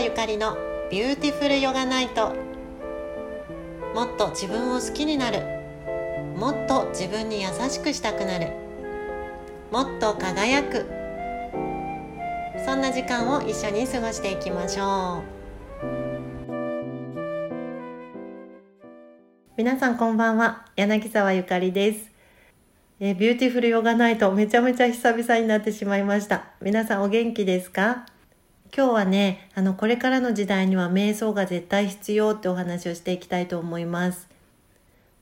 沢ゆかりのビューティフルヨガナイトもっと自分を好きになる。もっと自分に優しくしたくなる。もっと輝く。そんな時間を一緒に過ごしていきましょう。皆さんこんばんは。柳沢ゆかりです。えビューティフルヨガナイトめちゃめちゃ久々になってしまいました。皆さんお元気ですか？今日はね、あの、これからの時代には瞑想が絶対必要ってお話をしていきたいと思います。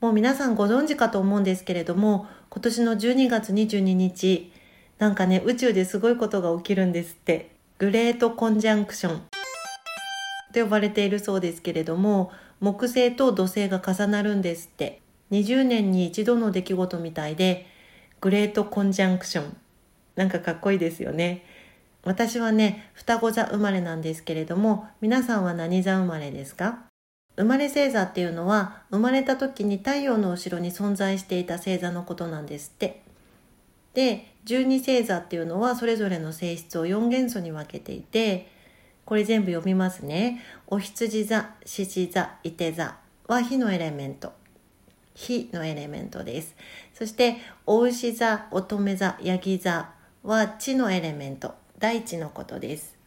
もう皆さんご存知かと思うんですけれども、今年の12月22日、なんかね、宇宙ですごいことが起きるんですって。グレートコンジャンクションと呼ばれているそうですけれども、木星と土星が重なるんですって。20年に一度の出来事みたいで、グレートコンジャンクション。なんかかっこいいですよね。私はね、双子座生まれなんですけれども、皆さんは何座生まれですか？生まれ星座っていうのは、生まれた時に太陽の後ろに存在していた星座のことなんですって。で、十二星座っていうのはそれぞれの性質を4元素に分けていて、これ全部読みますね。お羊座、獅子座、伊手座は火のエレメント。火のエレメントです。そして、お牛座、乙女座、ヤギ座は地のエレメント。大地のことです。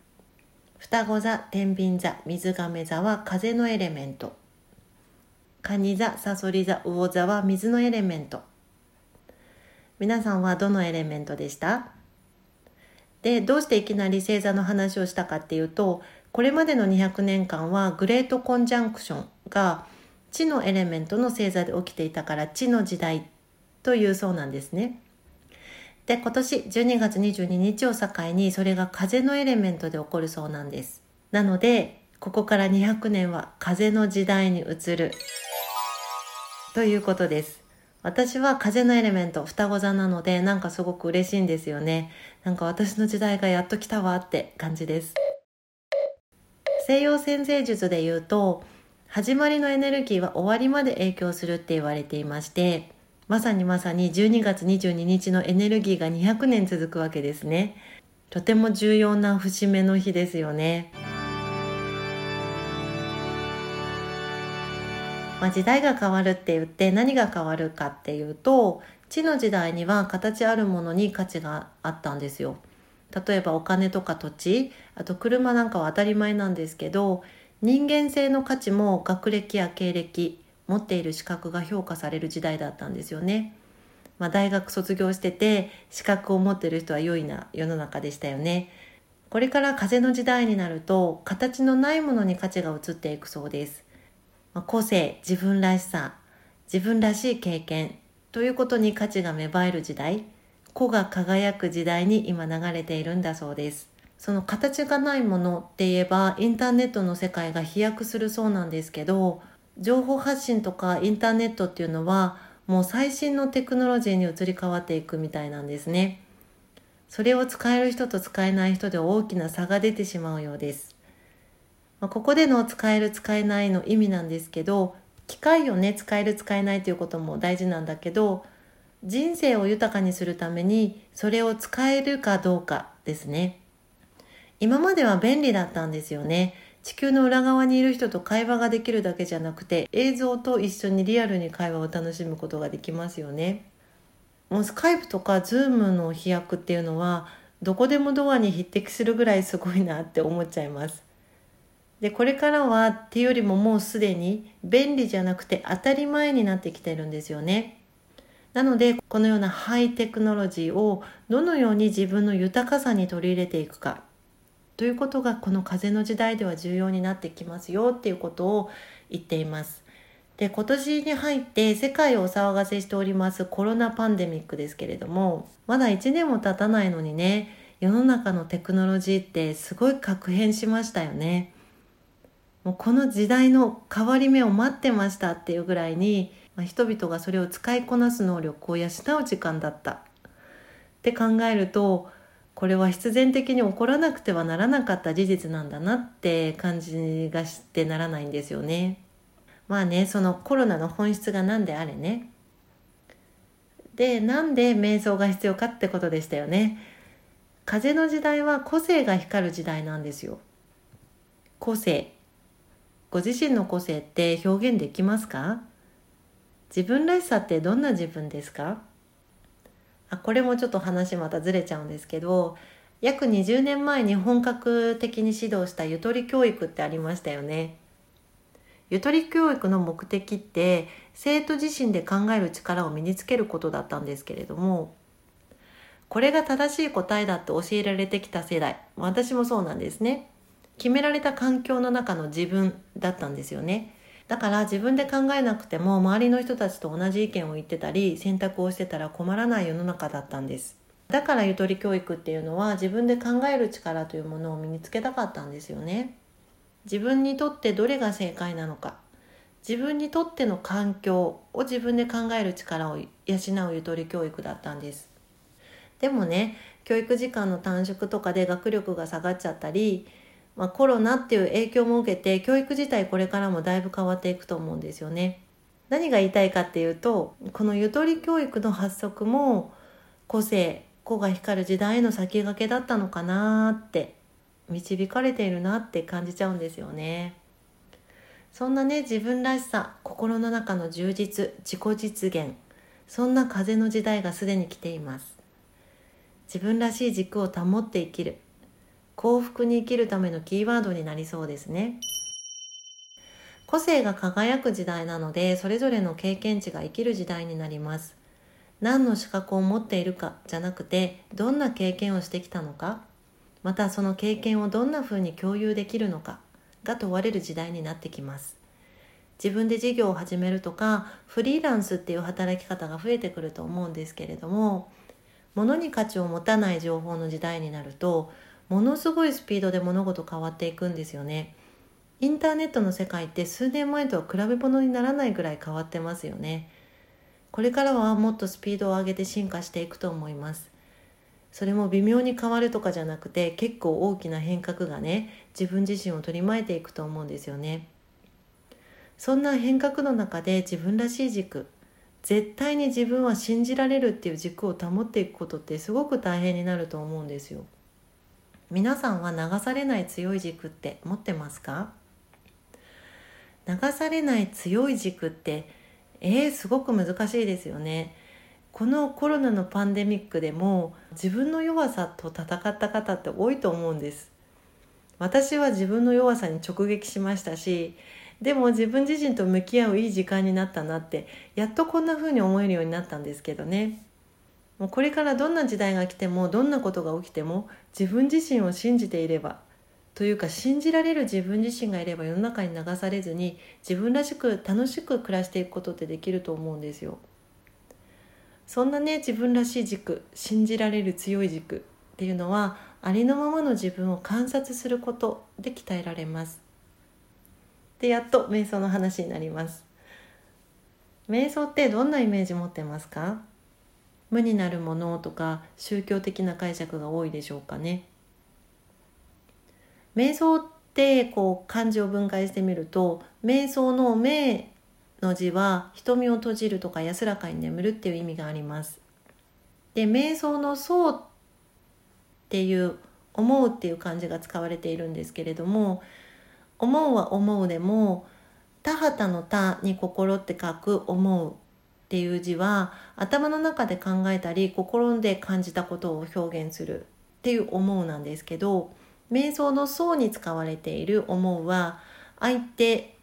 双子座天秤座水亀座は風のエレメント。蟹座サソリ座魚座は水のエレメント。皆さんはどのエレメントでした？でどうしていきなり星座の話をしたかっていうとこれまでの200年間はグレートコンジャンクションが地のエレメントの星座で起きていたから地の時代というそうなんですね。で、今年12月22日を境にそれが風のエレメントで起こるそうなんです。なので、ここから200年は風の時代に移るということです。私は風のエレメント、双子座なので、なんかすごく嬉しいんですよね。なんか私の時代がやっと来たわって感じです。西洋先生術で言うと、始まりのエネルギーは終わりまで影響するって言われていまして、まさにまさに12月22日のエネルギーが200年続くわけですね。とても重要な節目の日ですよね。まあ、時代が変わるって言って何が変わるかっていうと地の時代には形あるものに価値があったんですよ。例えばお金とか土地あと車なんかは当たり前なんですけど人間性の価値も学歴や経歴持っている資格が評価される時代だったんですよね。まあ、大学卒業してて資格を持ってる人は良いな世の中でしたよね。これから風の時代になると形のないものに価値が移っていくそうです。まあ、個性、自分らしさ、自分らしい経験ということに価値が芽生える時代、個が輝く時代に今流れているんだそうです。その形がないものって言えばインターネットの世界が飛躍するそうなんですけど情報発信とかインターネットっていうのはもう最新のテクノロジーに移り変わっていくみたいなんですね。それを使える人と使えない人で大きな差が出てしまうようです。まあ、ここでの使える使えないの意味なんですけど機械をね使える使えないということも大事なんだけど人生を豊かにするためにそれを使えるかどうかですね。今までは便利だったんですよね。地球の裏側にいる人と会話ができるだけじゃなくて映像と一緒にリアルに会話を楽しむことができますよね。もうスカイプとかズームの飛躍っていうのはどこでもドアに匹敵するぐらいすごいなって思っちゃいます。で、これからはっていうよりももうすでに便利じゃなくて当たり前になってきてるんですよね。なので、このようなハイテクノロジーをどのように自分の豊かさに取り入れていくか。ということがこの風の時代では重要になってきますよっていうことを言っています。で今年に入って世界をお騒がせしておりますコロナパンデミックですけれどもまだ1年も経たないのにね世の中のテクノロジーってすごい確変しましたよね。もうこの時代の変わり目を待ってましたっていうぐらいに、まあ、人々がそれを使いこなす能力を養う時間だったって考えるとこれは必然的に起こらなくてはならなかった事実なんだなって感じがしてならないんですよね。まあね、そのコロナの本質が何であれね。で、なんで瞑想が必要かってことでしたよね。風の時代は個性が光る時代なんですよ。個性ご自身の個性って表現できますか？自分らしさってどんな自分ですか？あこれもちょっと話またずれちゃうんですけど約20年前に本格的に指導したゆとり教育ってありましたよね。ゆとり教育の目的って生徒自身で考える力を身につけることだったんですけれどもこれが正しい答えだって教えられてきた世代私もそうなんですね。決められた環境の中の自分だったんですよね。だから自分で考えなくても周りの人たちと同じ意見を言ってたり選択をしてたら困らない世の中だったんです。だからゆとり教育っていうのは自分で考える力というものを身につけたかったんですよね。自分にとってどれが正解なのか。自分にとっての環境を自分で考える力を養うゆとり教育だったんです。でもね教育時間の短縮とかで学力が下がっちゃったりまあ、コロナっていう影響も受けて教育自体これからもだいぶ変わっていくと思うんですよね。何が言いたいかっていうとこのゆとり教育の発足も個性個が光る時代への先駆けだったのかなって導かれているなって感じちゃうんですよね。そんなね自分らしさ心の中の充実自己実現そんな風の時代がすでに来ています。自分らしい軸を保って生きる幸福に生きるためのキーワードになりそうですね。個性が輝く時代なので、それぞれの経験値が生きる時代になります。何の資格を持っているかじゃなくて、どんな経験をしてきたのか、またその経験をどんな風に共有できるのかが問われる時代になってきます。自分で事業を始めるとか、フリーランスっていう働き方が増えてくると思うんですけれども、物に価値を持たない情報の時代になると、ものすごいスピードで物事変わっていくんですよね。インターネットの世界って数年前とは比べ物にならないぐらい変わってますよね。これからはもっとスピードを上げて進化していくと思います。それも微妙に変わるとかじゃなくて結構大きな変革がね自分自身を取り巻いていくと思うんですよね。そんな変革の中で自分らしい軸絶対に自分は信じられるっていう軸を保っていくことってすごく大変になると思うんですよ。皆さんは流されない強い軸って持ってますか？流されない強い軸ってえー、すごく難しいですよね。このコロナのパンデミックでも自分の弱さと戦った方って多いと思うんです。私は自分の弱さに直撃しましたしでも自分自身と向き合ういい時間になったなってやっとこんな風に思えるようになったんですけどね。もうこれからどんな時代が来てもどんなことが起きても自分自身を信じていればというか信じられる自分自身がいれば世の中に流されずに自分らしく楽しく暮らしていくことってできると思うんですよ。そんなね自分らしい軸信じられる強い軸っていうのはありのままの自分を観察することで鍛えられます。でやっと瞑想の話になります。瞑想ってどんなイメージ持ってますか？無になるものとか宗教的な解釈が多いでしょうかね。瞑想ってこう漢字を分解してみると瞑想の「瞑」の字は瞳を閉じるとか安らかに眠るっていう意味があります。で瞑想の「そう」っていう「思う」っていう漢字が使われているんですけれども「思う」は「思う」でも田畑の「田」に「心」って書く「思う」っていう字は頭の中で考えたり心で感じたことを表現するっていう思うなんですけど瞑想の層に使われている思うは相手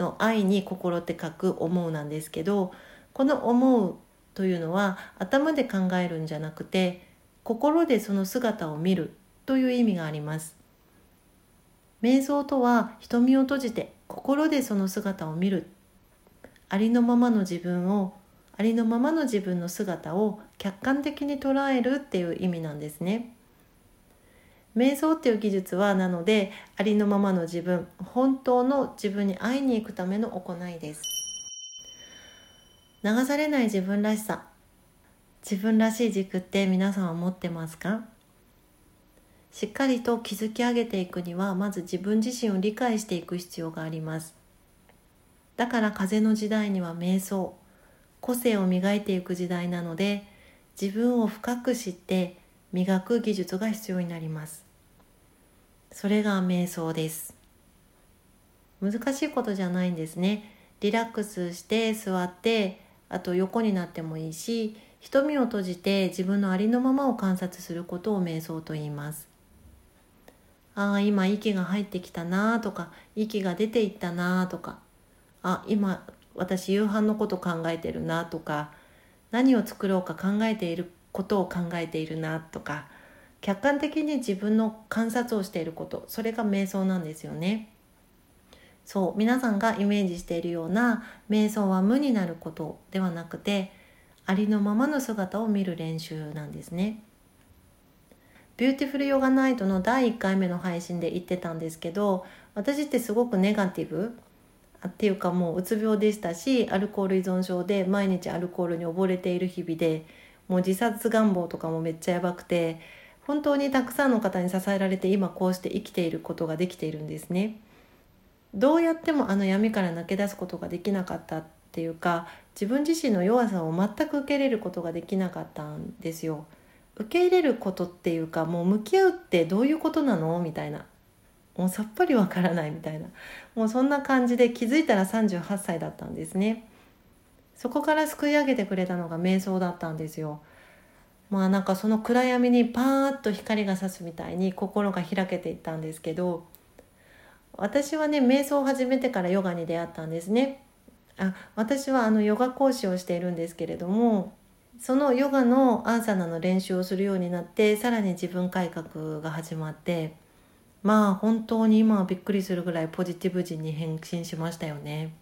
の愛に心って書く思うなんですけどこの思うというのは頭で考えるんじゃなくて心でその姿を見るという意味があります。瞑想とは瞳を閉じて心でその姿を見るありのままの自分をありのままの自分の姿を客観的に捉えるっていう意味なんですね。瞑想っていう技術はなのでありのままの自分本当の自分に会いに行くための行いです。流されない自分らしさ自分らしい軸って皆さんは持ってますか？しっかりと築き上げていくにはまず自分自身を理解していく必要があります。だから風の時代には瞑想。個性を磨いていく時代なので自分を深く知って磨く技術が必要になります。それが瞑想です。難しいことじゃないんですね。リラックスして座ってあと横になってもいいし瞳を閉じて自分のありのままを観察することを瞑想と言います。ああ今息が入ってきたなとか息が出ていったなとかあ今私夕飯のこと考えてるなとか何を作ろうか考えていることを考えているなとか客観的に自分の観察をしていることそれが瞑想なんですよね。そう皆さんがイメージしているような瞑想は無になることではなくてありのままの姿を見る練習なんですね。ビューティフルヨガナイトの第1回目の配信で言ってたんですけど私ってすごくネガティブっていうかもううつ病でしたしアルコール依存症で毎日アルコールに溺れている日々でもう自殺願望とかもめっちゃやばくて本当にたくさんの方に支えられて今こうして生きていることができているんですね。どうやってもあの闇から抜け出すことができなかったっていうか自分自身の弱さを全く受け入れることができなかったんですよ。受け入れることっていうかもう向き合うってどういうことなの？みたいなもうさっぱりわからないみたいな。もうそんな感じで気づいたら38歳だったんですね。そこから救い上げてくれたのが瞑想だったんですよ。まあなんかその暗闇にパーッと光が差すみたいに心が開けていったんですけど私はね瞑想を始めてからヨガに出会ったんですね。あ私はあのヨガ講師をしているんですけれどもそのヨガのアーサナの練習をするようになってさらに自分改革が始まってまあ本当に今はびっくりするぐらいポジティブ人に変身しましたよね。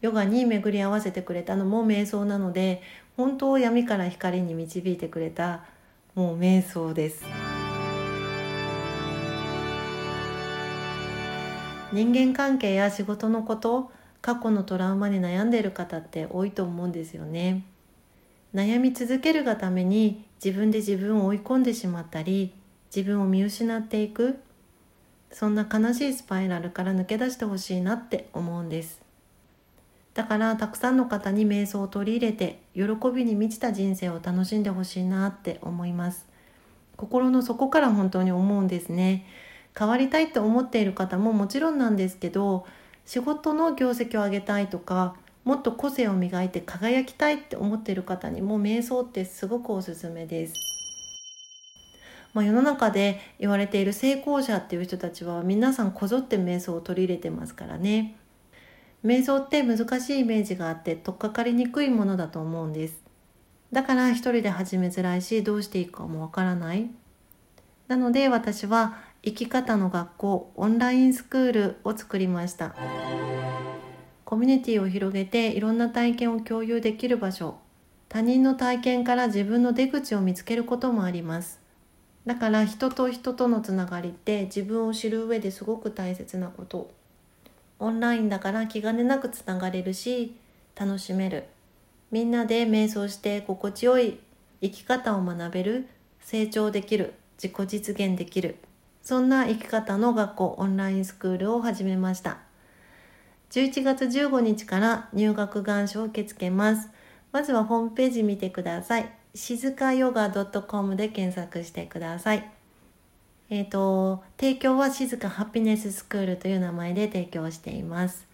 ヨガに巡り合わせてくれたのも瞑想なので本当闇から光に導いてくれたもう瞑想です。人間関係や仕事のこと過去のトラウマに悩んでいる方って多いと思うんですよね。悩み続けるがために自分で自分を追い込んでしまったり自分を見失っていく。そんな悲しいスパイラルから抜け出してほしいなって思うんです。だからたくさんの方に瞑想を取り入れて喜びに満ちた人生を楽しんでほしいなって思います。心の底から本当に思うんですね。変わりたいって思っている方ももちろんなんですけど仕事の業績を上げたいとかもっと個性を磨いて輝きたいって思っている方にも瞑想ってすごくおすすめです。まあ、世の中で言われている成功者っていう人たちは皆さんこぞって瞑想を取り入れてますからね。瞑想って難しいイメージがあって取っかかりにくいものだと思うんです。だから一人で始めづらいしどうしていいかもわからない。なので私は生き方の学校オンラインスクールを作りました。コミュニティを広げていろんな体験を共有できる場所。他人の体験から自分の出口を見つけることもあります。だから人と人とのつながりって自分を知る上ですごく大切なこと。オンラインだから気兼ねなくつながれるし楽しめる。みんなで瞑想して心地よい生き方を学べる。成長できる。自己実現できる。そんな生き方の学校オンラインスクールを始めました。11月15日から入学願書を受け付けます。まずはホームページ見てください。静かヨガ .com で検索してください。えっ、ー、と、提供は静かハピネススクールという名前で提供しています。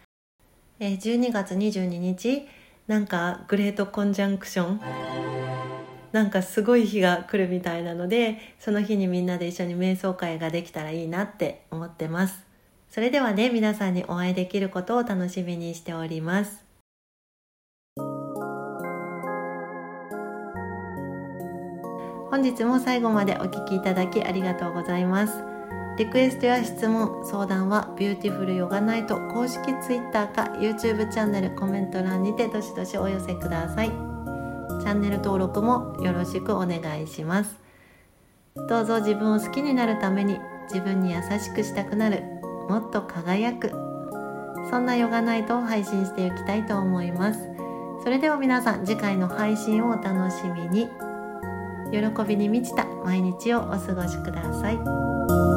えー、12月22日、なんかグレートコンジャンクションなんかすごい日が来るみたいなので、その日にみんなで一緒に瞑想会ができたらいいなって思ってます。それではね、皆さんにお会いできることを楽しみにしております。本日も最後までお聴きいただきありがとうございます。リクエストや質問、相談はビューティフルヨガナイト公式 Twitter か YouTube チャンネルコメント欄にてどしどしお寄せください。チャンネル登録もよろしくお願いします。どうぞ自分を好きになるために自分に優しくしたくなる、もっと輝く、そんなヨガナイトを配信していきたいと思います。それでは皆さん次回の配信をお楽しみに。喜びに満ちた毎日をお過ごしください。